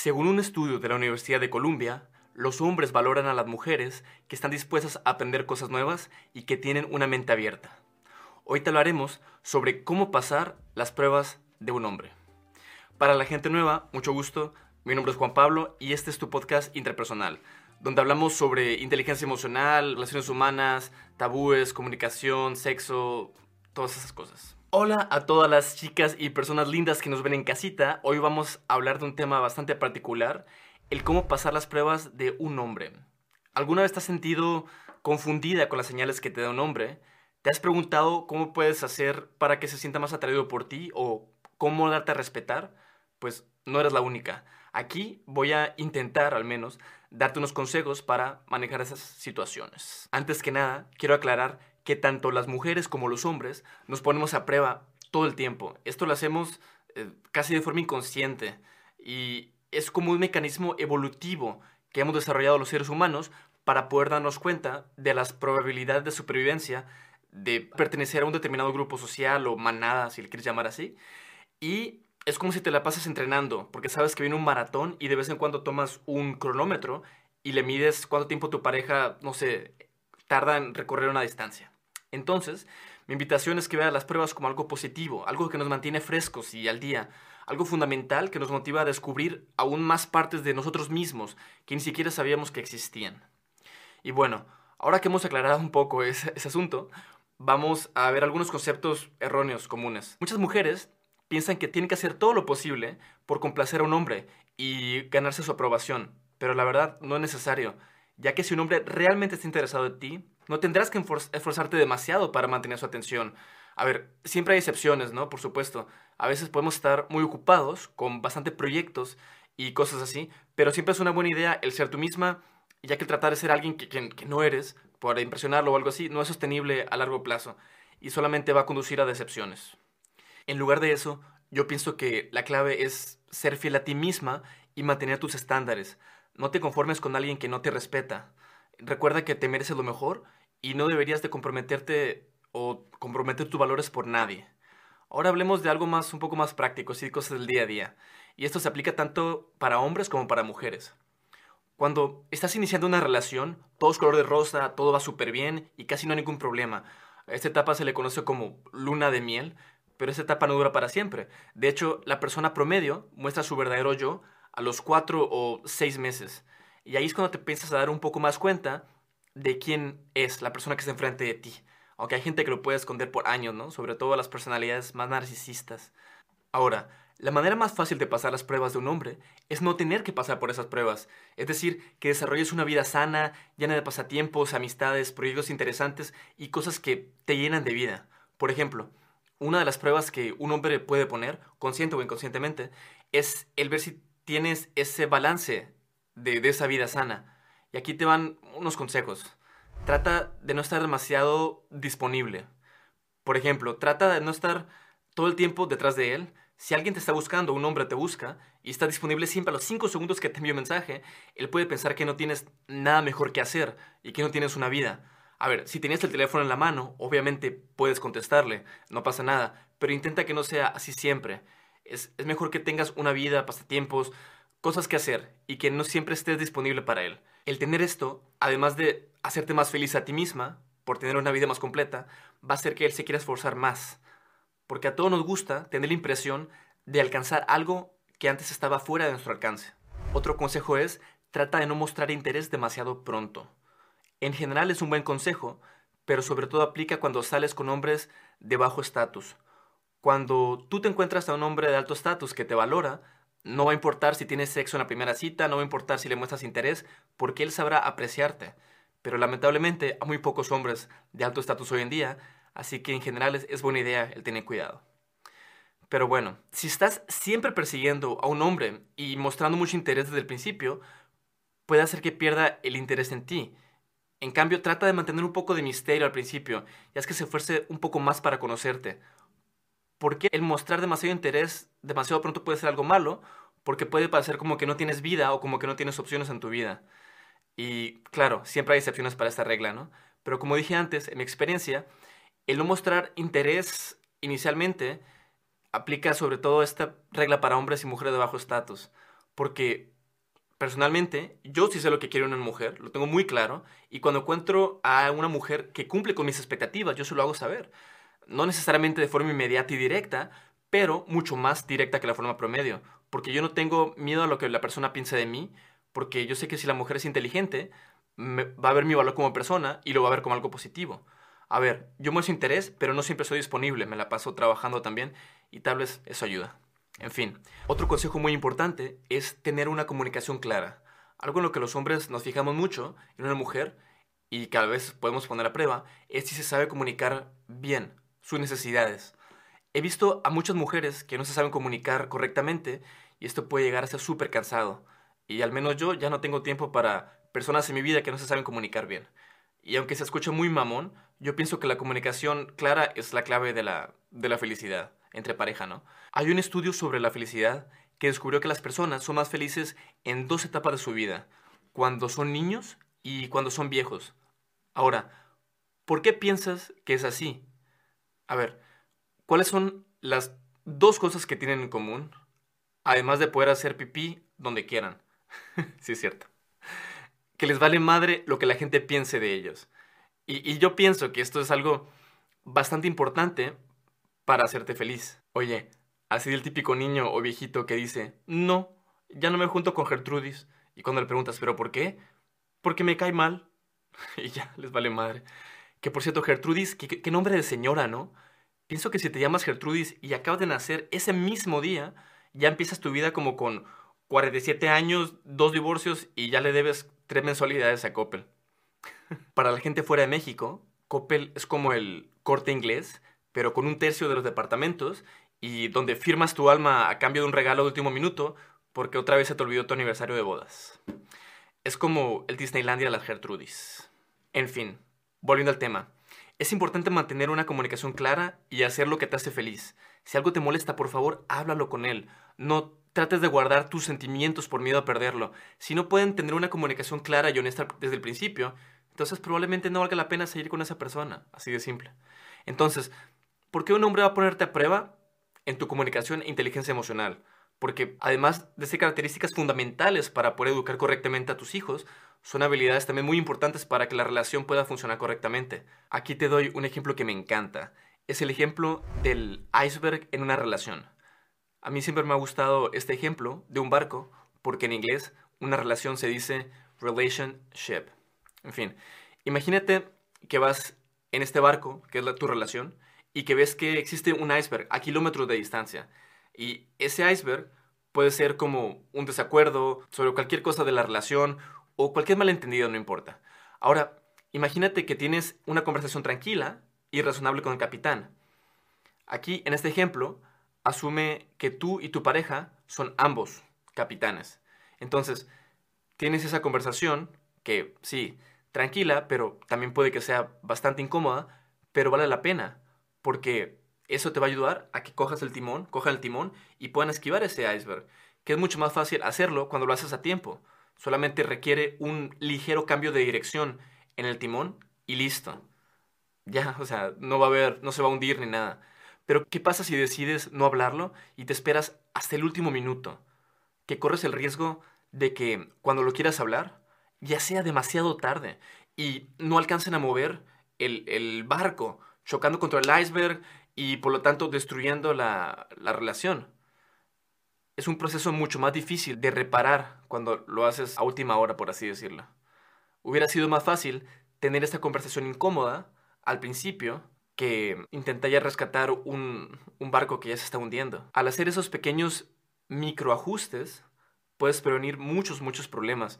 Según un estudio de la Universidad de Columbia, los hombres valoran a las mujeres que están dispuestas a aprender cosas nuevas y que tienen una mente abierta. Hoy te hablaremos sobre cómo pasar las pruebas de un hombre. Para la gente nueva, mucho gusto, mi nombre es Juan Pablo y este es tu podcast interpersonal, donde hablamos sobre inteligencia emocional, relaciones humanas, tabúes, comunicación, sexo, todas esas cosas. Hola a todas las chicas y personas lindas que nos ven en casita. Hoy vamos a hablar de un tema bastante particular, el cómo pasar las pruebas de un hombre. ¿Alguna vez te has sentido confundida con las señales que te da un hombre? ¿Te has preguntado cómo puedes hacer para que se sienta más atraído por ti o cómo darte a respetar? Pues no eres la única. Aquí voy a intentar al menos darte unos consejos para manejar esas situaciones. Antes que nada, quiero aclarar que tanto las mujeres como los hombres nos ponemos a prueba todo el tiempo. Esto lo hacemos eh, casi de forma inconsciente y es como un mecanismo evolutivo que hemos desarrollado los seres humanos para poder darnos cuenta de las probabilidades de supervivencia de pertenecer a un determinado grupo social o manada, si le quieres llamar así. Y es como si te la pasas entrenando, porque sabes que viene un maratón y de vez en cuando tomas un cronómetro y le mides cuánto tiempo tu pareja, no sé, tarda en recorrer una distancia. Entonces, mi invitación es que vea las pruebas como algo positivo, algo que nos mantiene frescos y al día, algo fundamental que nos motiva a descubrir aún más partes de nosotros mismos que ni siquiera sabíamos que existían. Y bueno, ahora que hemos aclarado un poco ese, ese asunto, vamos a ver algunos conceptos erróneos comunes. Muchas mujeres piensan que tienen que hacer todo lo posible por complacer a un hombre y ganarse su aprobación, pero la verdad no es necesario, ya que si un hombre realmente está interesado en ti, no tendrás que esforzarte demasiado para mantener su atención. A ver, siempre hay excepciones, ¿no? Por supuesto. A veces podemos estar muy ocupados con bastante proyectos y cosas así, pero siempre es una buena idea el ser tú misma, ya que el tratar de ser alguien que, que no eres, por impresionarlo o algo así, no es sostenible a largo plazo y solamente va a conducir a decepciones. En lugar de eso, yo pienso que la clave es ser fiel a ti misma y mantener tus estándares. No te conformes con alguien que no te respeta. Recuerda que te mereces lo mejor y no deberías de comprometerte o comprometer tus valores por nadie. Ahora hablemos de algo más, un poco más práctico, sí, cosas del día a día. Y esto se aplica tanto para hombres como para mujeres. Cuando estás iniciando una relación, todo es color de rosa, todo va súper bien y casi no hay ningún problema. A esta etapa se le conoce como luna de miel, pero esta etapa no dura para siempre. De hecho, la persona promedio muestra su verdadero yo a los cuatro o seis meses. Y ahí es cuando te piensas a dar un poco más cuenta de quién es la persona que está enfrente de ti. Aunque hay gente que lo puede esconder por años, ¿no? Sobre todo las personalidades más narcisistas. Ahora, la manera más fácil de pasar las pruebas de un hombre es no tener que pasar por esas pruebas. Es decir, que desarrolles una vida sana, llena de pasatiempos, amistades, proyectos interesantes y cosas que te llenan de vida. Por ejemplo, una de las pruebas que un hombre puede poner, consciente o inconscientemente, es el ver si tienes ese balance de, esa vida sana. Y aquí te van unos consejos. Trata de no estar demasiado disponible. Por ejemplo, trata de no estar todo el tiempo detrás de él. Si alguien te está buscando, un hombre te busca y está disponible siempre a los 5 segundos que te envió mensaje, él puede pensar que no tienes nada mejor que hacer y que no tienes una vida. A ver, si tienes el teléfono en la mano, obviamente puedes contestarle, no pasa nada, pero intenta que no sea así siempre. Es, mejor que tengas una vida, pasatiempos, cosas que hacer y que no siempre estés disponible para él. El tener esto, además de hacerte más feliz a ti misma, por tener una vida más completa, va a hacer que él se quiera esforzar más. Porque a todos nos gusta tener la impresión de alcanzar algo que antes estaba fuera de nuestro alcance. Otro consejo es, trata de no mostrar interés demasiado pronto. En general es un buen consejo, pero sobre todo aplica cuando sales con hombres de bajo estatus. Cuando tú te encuentras a un hombre de alto estatus que te valora, no va a importar si tienes sexo en la primera cita, no va a importar si le muestras interés, porque él sabrá apreciarte. Pero lamentablemente hay muy pocos hombres de alto estatus hoy en día, así que en general es, buena idea el tener cuidado. Pero bueno, si estás siempre persiguiendo a un hombre y mostrando mucho interés desde el principio, puede hacer que pierda el interés en ti. En cambio, trata de mantener un poco de misterio al principio, y es que se esfuerce un poco más para conocerte. Porque el mostrar demasiado interés demasiado pronto puede ser algo malo, porque puede parecer como que no tienes vida o como que no tienes opciones en tu vida. Y claro, siempre hay excepciones para esta regla, ¿no? Pero como dije antes, en mi experiencia, el no mostrar interés inicialmente aplica sobre todo esta regla para hombres y mujeres de bajo estatus. porque personalmente yo sí sé lo que quiero en una mujer, lo tengo muy claro, y cuando encuentro a una mujer que cumple con mis expectativas, yo se lo hago saber. No necesariamente de forma inmediata y directa, pero mucho más directa que la forma promedio, porque yo no tengo miedo a lo que la persona piense de mí, porque yo sé que si la mujer es inteligente, va a ver mi valor como persona y lo va a ver como algo positivo. A ver, yo muestro interés, pero no siempre soy disponible, me la paso trabajando también y tal vez eso ayuda. En fin, otro consejo muy importante es tener una comunicación clara. Algo en lo que los hombres nos fijamos mucho en una mujer y que a veces podemos poner a prueba es si se sabe comunicar bien sus necesidades. He visto a muchas mujeres que no se saben comunicar correctamente y esto puede llegar a ser súper cansado. Y al menos yo ya no tengo tiempo para personas en mi vida que no se saben comunicar bien. Y aunque se escuche muy mamón, yo pienso que la comunicación clara es la clave de la, de la felicidad entre pareja, ¿no? Hay un estudio sobre la felicidad que descubrió que las personas son más felices en dos etapas de su vida, cuando son niños y cuando son viejos. Ahora, ¿por qué piensas que es así? A ver, ¿cuáles son las dos cosas que tienen en común, además de poder hacer pipí donde quieran? sí, es cierto. Que les vale madre lo que la gente piense de ellos. Y, yo pienso que esto es algo bastante importante para hacerte feliz. Oye, así el típico niño o viejito que dice, no, ya no me junto con Gertrudis. Y cuando le preguntas, ¿pero por qué? Porque me cae mal. y ya, les vale madre. Que por cierto, Gertrudis, qué, nombre de señora, ¿no? Pienso que si te llamas Gertrudis y acabas de nacer ese mismo día, ya empiezas tu vida como con 47 años, dos divorcios y ya le debes tres mensualidades a Coppel. Para la gente fuera de México, Coppel es como el corte inglés, pero con un tercio de los departamentos y donde firmas tu alma a cambio de un regalo de último minuto porque otra vez se te olvidó tu aniversario de bodas. Es como el Disneylandia de las Gertrudis. En fin, volviendo al tema. Es importante mantener una comunicación clara y hacer lo que te hace feliz. Si algo te molesta, por favor, háblalo con él. No trates de guardar tus sentimientos por miedo a perderlo. Si no pueden tener una comunicación clara y honesta desde el principio, entonces probablemente no valga la pena seguir con esa persona. Así de simple. Entonces, ¿por qué un hombre va a ponerte a prueba en tu comunicación e inteligencia emocional? Porque además de ser características fundamentales para poder educar correctamente a tus hijos, son habilidades también muy importantes para que la relación pueda funcionar correctamente. Aquí te doy un ejemplo que me encanta. Es el ejemplo del iceberg en una relación. A mí siempre me ha gustado este ejemplo de un barco, porque en inglés una relación se dice relationship. En fin, imagínate que vas en este barco, que es la, tu relación, y que ves que existe un iceberg a kilómetros de distancia. Y ese iceberg puede ser como un desacuerdo sobre cualquier cosa de la relación o cualquier malentendido, no importa. Ahora, imagínate que tienes una conversación tranquila y razonable con el capitán. Aquí, en este ejemplo, asume que tú y tu pareja son ambos capitanes. Entonces, tienes esa conversación que, sí, tranquila, pero también puede que sea bastante incómoda, pero vale la pena, porque eso te va a ayudar a que cojas el timón, coja el timón y puedan esquivar ese iceberg, que es mucho más fácil hacerlo cuando lo haces a tiempo. Solamente requiere un ligero cambio de dirección en el timón y listo. Ya, o sea, no va a haber, no se va a hundir ni nada. Pero ¿qué pasa si decides no hablarlo y te esperas hasta el último minuto? Que corres el riesgo de que cuando lo quieras hablar ya sea demasiado tarde y no alcancen a mover el, barco, chocando contra el iceberg y por lo tanto destruyendo la, la relación. Es un proceso mucho más difícil de reparar cuando lo haces a última hora, por así decirlo. Hubiera sido más fácil tener esta conversación incómoda al principio que intenta ya rescatar un, barco que ya se está hundiendo. Al hacer esos pequeños microajustes, puedes prevenir muchos, muchos problemas.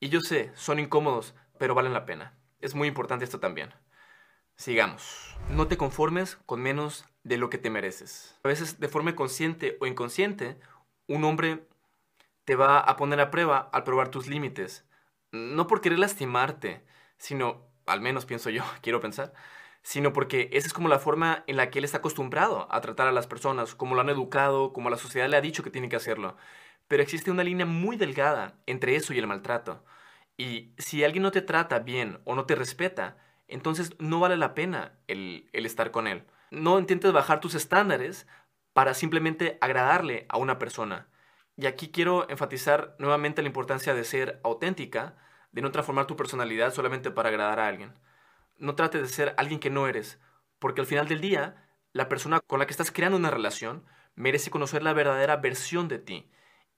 Y yo sé, son incómodos, pero valen la pena. Es muy importante esto también. Sigamos. No te conformes con menos de lo que te mereces. A veces, de forma consciente o inconsciente, un hombre te va a poner a prueba al probar tus límites. No por querer lastimarte, sino, al menos pienso yo, quiero pensar, sino porque esa es como la forma en la que él está acostumbrado a tratar a las personas, como lo han educado, como la sociedad le ha dicho que tiene que hacerlo. Pero existe una línea muy delgada entre eso y el maltrato. Y si alguien no te trata bien o no te respeta, entonces no vale la pena el, estar con él. No intentes bajar tus estándares para simplemente agradarle a una persona. Y aquí quiero enfatizar nuevamente la importancia de ser auténtica, de no transformar tu personalidad solamente para agradar a alguien. No trates de ser alguien que no eres, porque al final del día, la persona con la que estás creando una relación merece conocer la verdadera versión de ti.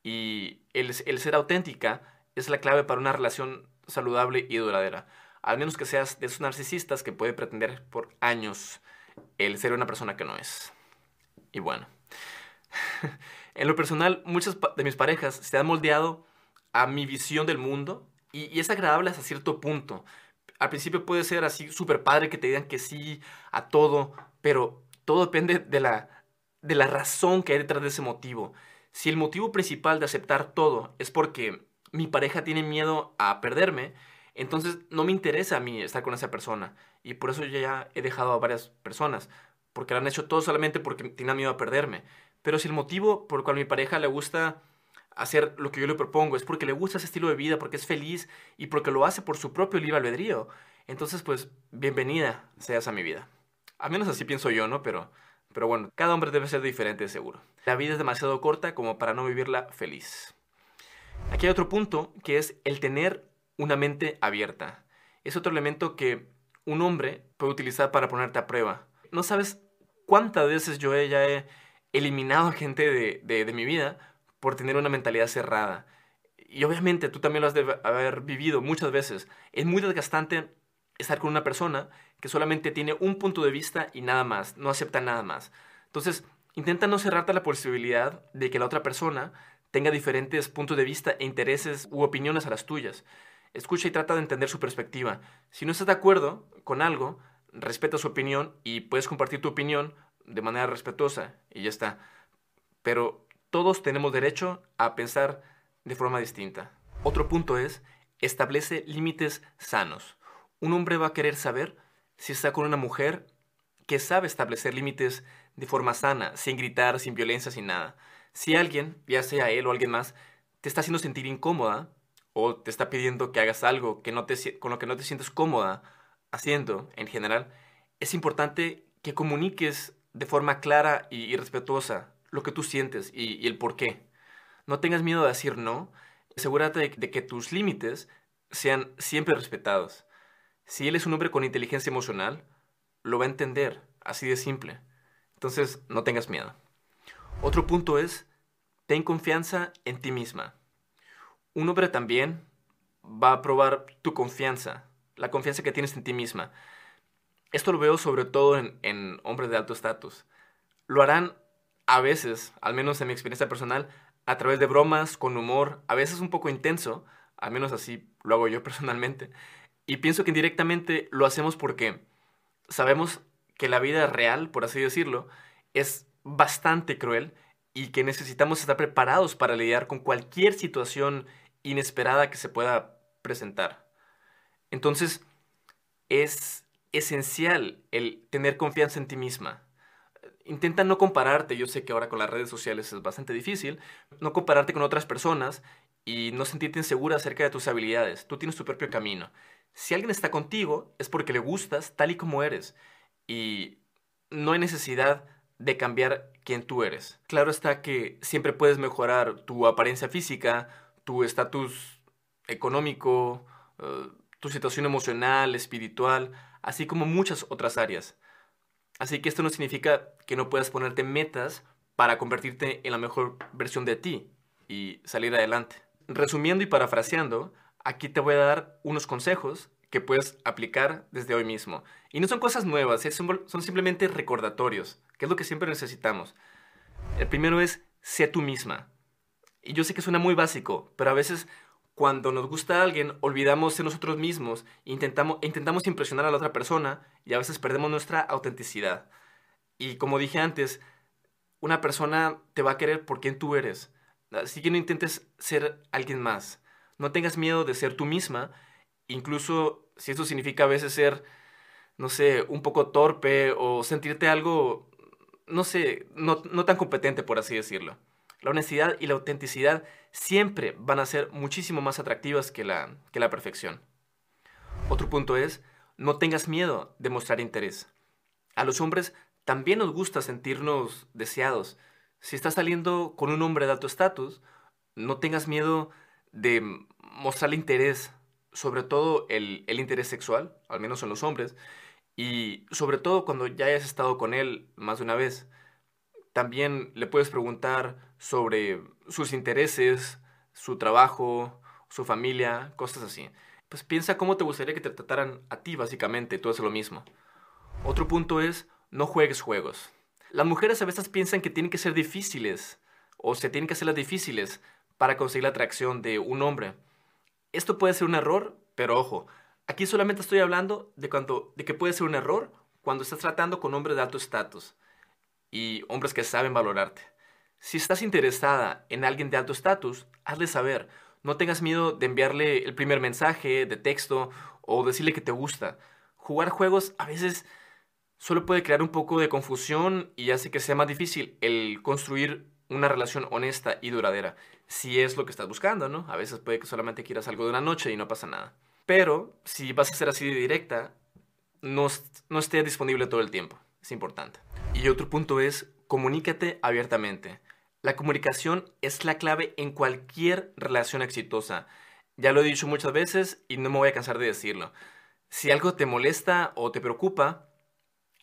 Y el, ser auténtica es la clave para una relación saludable y duradera. Al menos que seas de esos narcisistas que puede pretender por años el ser una persona que no es. Y bueno, en lo personal, muchas de mis parejas se han moldeado a mi visión del mundo y, es agradable hasta cierto punto. Al principio puede ser así súper padre que te digan que sí a todo, pero todo depende de la, de la razón que hay detrás de ese motivo. Si el motivo principal de aceptar todo es porque mi pareja tiene miedo a perderme, entonces no me interesa a mí estar con esa persona. Y por eso ya he dejado a varias personas, porque lo han hecho todo solamente porque tienen miedo a perderme. Pero si el motivo por el cual a mi pareja le gusta hacer lo que yo le propongo es porque le gusta ese estilo de vida, porque es feliz y porque lo hace por su propio libre albedrío, entonces pues bienvenida seas a mi vida. Al menos así pienso yo, ¿no? Pero, pero bueno, cada hombre debe ser diferente, seguro. La vida es demasiado corta como para no vivirla feliz. Aquí hay otro punto que es el tener una mente abierta. Es otro elemento que un hombre puede utilizar para ponerte a prueba. No sabes cuántas veces yo ya he eliminado a gente de, de, mi vida por tener una mentalidad cerrada. Y obviamente tú también lo has de haber vivido muchas veces. Es muy desgastante estar con una persona que solamente tiene un punto de vista y nada más, no acepta nada más. Entonces, intenta no cerrarte la posibilidad de que la otra persona tenga diferentes puntos de vista e intereses u opiniones a las tuyas. Escucha y trata de entender su perspectiva. Si no estás de acuerdo con algo, respeta su opinión y puedes compartir tu opinión de manera respetuosa y ya está. Pero todos tenemos derecho a pensar de forma distinta. Otro punto es, establece límites sanos. Un hombre va a querer saber si está con una mujer que sabe establecer límites de forma sana, sin gritar, sin violencia, sin nada. Si alguien, ya sea él o alguien más, te está haciendo sentir incómoda, o te está pidiendo que hagas algo que no te, con lo que no te sientes cómoda haciendo en general, es importante que comuniques de forma clara y, respetuosa lo que tú sientes y, el por qué. No tengas miedo de decir no, asegúrate de, de que tus límites sean siempre respetados. Si él es un hombre con inteligencia emocional, lo va a entender, así de simple. Entonces, no tengas miedo. Otro punto es, ten confianza en ti misma. Un hombre también va a probar tu confianza, la confianza que tienes en ti misma. Esto lo veo sobre todo en, hombres de alto estatus. Lo harán a veces, al menos en mi experiencia personal, a través de bromas, con humor, a veces un poco intenso, al menos así lo hago yo personalmente. Y pienso que indirectamente lo hacemos porque sabemos que la vida real, por así decirlo, es bastante cruel y que necesitamos estar preparados para lidiar con cualquier situación inesperada que se pueda presentar. Entonces, es esencial el tener confianza en ti misma. Intenta no compararte, yo sé que ahora con las redes sociales es bastante difícil, no compararte con otras personas y no sentirte insegura acerca de tus habilidades. Tú tienes tu propio camino. Si alguien está contigo es porque le gustas tal y como eres y no hay necesidad de cambiar quién tú eres. Claro está que siempre puedes mejorar tu apariencia física, tu estatus económico, eh, tu situación emocional, espiritual, así como muchas otras áreas. Así que esto no significa que no puedas ponerte metas para convertirte en la mejor versión de ti y salir adelante. Resumiendo y parafraseando, aquí te voy a dar unos consejos que puedes aplicar desde hoy mismo. Y no son cosas nuevas, son simplemente recordatorios, que es lo que siempre necesitamos. El primero es, sé tú misma. Y yo sé que suena muy básico, pero a veces cuando nos gusta alguien olvidamos de nosotros mismos intentamos, intentamos impresionar a la otra persona y a veces perdemos nuestra autenticidad. Y como dije antes, una persona te va a querer por quien tú eres. Así que no intentes ser alguien más. No tengas miedo de ser tú misma, incluso si eso significa a veces ser, no sé, un poco torpe o sentirte algo, no sé, no, no tan competente, por así decirlo. La honestidad y la autenticidad siempre van a ser muchísimo más atractivas que la, que la perfección. Otro punto es, no tengas miedo de mostrar interés. A los hombres también nos gusta sentirnos deseados. Si estás saliendo con un hombre de alto estatus, no tengas miedo de mostrarle interés, sobre todo el, el interés sexual, al menos en los hombres, y sobre todo cuando ya hayas estado con él más de una vez. También le puedes preguntar sobre sus intereses, su trabajo, su familia, cosas así. Pues piensa cómo te gustaría que te trataran a ti, básicamente, tú haces lo mismo. Otro punto es, no juegues juegos. Las mujeres a veces piensan que tienen que ser difíciles, o se tienen que hacer las difíciles para conseguir la atracción de un hombre. Esto puede ser un error, pero ojo, aquí solamente estoy hablando de, cuando, de que puede ser un error cuando estás tratando con hombres de alto estatus y hombres que saben valorarte. Si estás interesada en alguien de alto estatus, hazle saber. No tengas miedo de enviarle el primer mensaje de texto o decirle que te gusta. Jugar juegos a veces solo puede crear un poco de confusión y hace que sea más difícil el construir una relación honesta y duradera. Si es lo que estás buscando, ¿no? A veces puede que solamente quieras algo de una noche y no pasa nada. Pero si vas a ser así de directa, no, no esté disponible todo el tiempo. Es importante. Y otro punto es, comunícate abiertamente. La comunicación es la clave en cualquier relación exitosa. Ya lo he dicho muchas veces y no me voy a cansar de decirlo. Si algo te molesta o te preocupa,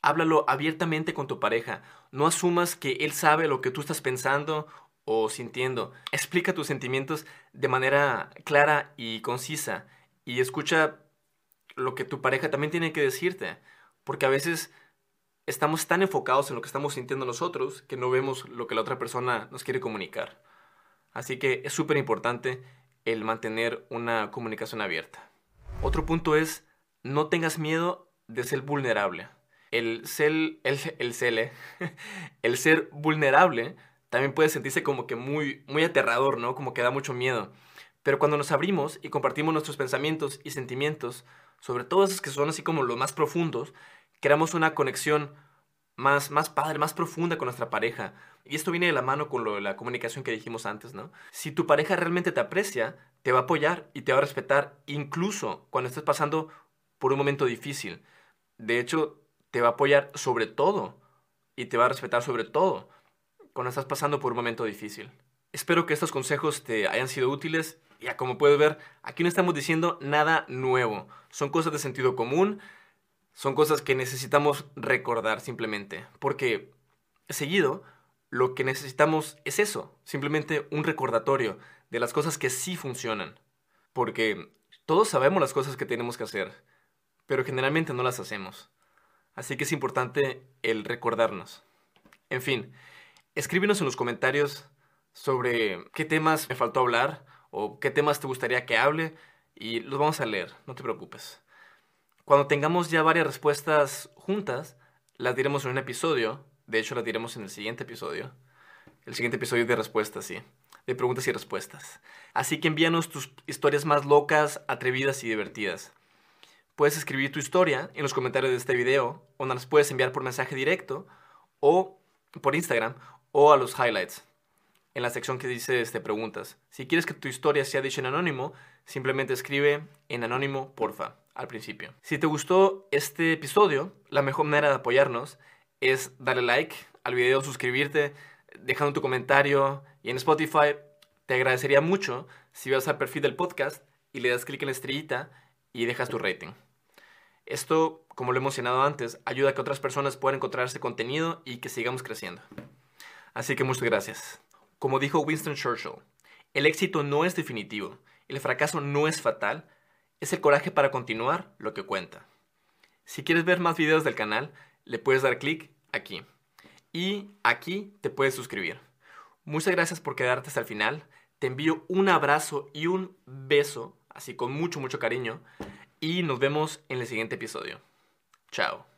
háblalo abiertamente con tu pareja. No asumas que él sabe lo que tú estás pensando o sintiendo. Explica tus sentimientos de manera clara y concisa y escucha lo que tu pareja también tiene que decirte. Porque a veces estamos tan enfocados en lo que estamos sintiendo nosotros que no vemos lo que la otra persona nos quiere comunicar. Así que es súper importante el mantener una comunicación abierta. Otro punto es, no tengas miedo de ser vulnerable. El ser, el, el, eh, ser vulnerable también puede sentirse como que muy, muy aterrador, ¿no? Como que da mucho miedo. Pero cuando nos abrimos y compartimos nuestros pensamientos y sentimientos, sobre todo esos que son así como los más profundos, creamos una conexión más, más padre, más profunda con nuestra pareja. Y esto viene de la mano con lo la comunicación que dijimos antes, ¿no? Si tu pareja realmente te aprecia, te va a apoyar y te va a respetar, incluso cuando estés pasando por un momento difícil. De hecho, te va a apoyar sobre todo y te va a respetar sobre todo cuando estás pasando por un momento difícil. Espero que estos consejos te hayan sido útiles. Ya como puedes ver, aquí no estamos diciendo nada nuevo. Son cosas de sentido común son cosas que necesitamos recordar simplemente, porque seguido lo que necesitamos es eso, simplemente un recordatorio de las cosas que sí funcionan, porque todos sabemos las cosas que tenemos que hacer, pero generalmente no las hacemos. Así que es importante el recordarnos. En fin, escríbenos en los comentarios sobre qué temas me faltó hablar o qué temas te gustaría que hable y los vamos a leer, no te preocupes. Cuando tengamos ya varias respuestas juntas, las diremos en un episodio. De hecho, las diremos en el siguiente episodio. El siguiente episodio de respuestas, sí. De preguntas y respuestas. Así que envíanos tus historias más locas, atrevidas y divertidas. Puedes escribir tu historia en los comentarios de este video o nos puedes enviar por mensaje directo o por Instagram o a los highlights en la sección que dice este, preguntas. Si quieres que tu historia sea dicha en anónimo, simplemente escribe en anónimo, porfa, al principio. Si te gustó este episodio, la mejor manera de apoyarnos es darle like al video, suscribirte, dejando tu comentario y en Spotify te agradecería mucho si vas al perfil del podcast y le das clic en la estrellita y dejas tu rating. Esto, como lo he mencionado antes, ayuda a que otras personas puedan encontrar este contenido y que sigamos creciendo. Así que muchas gracias. Como dijo Winston Churchill, el éxito no es definitivo, el fracaso no es fatal, es el coraje para continuar lo que cuenta. Si quieres ver más videos del canal, le puedes dar clic aquí. Y aquí te puedes suscribir. Muchas gracias por quedarte hasta el final. Te envío un abrazo y un beso, así con mucho, mucho cariño. Y nos vemos en el siguiente episodio. Chao.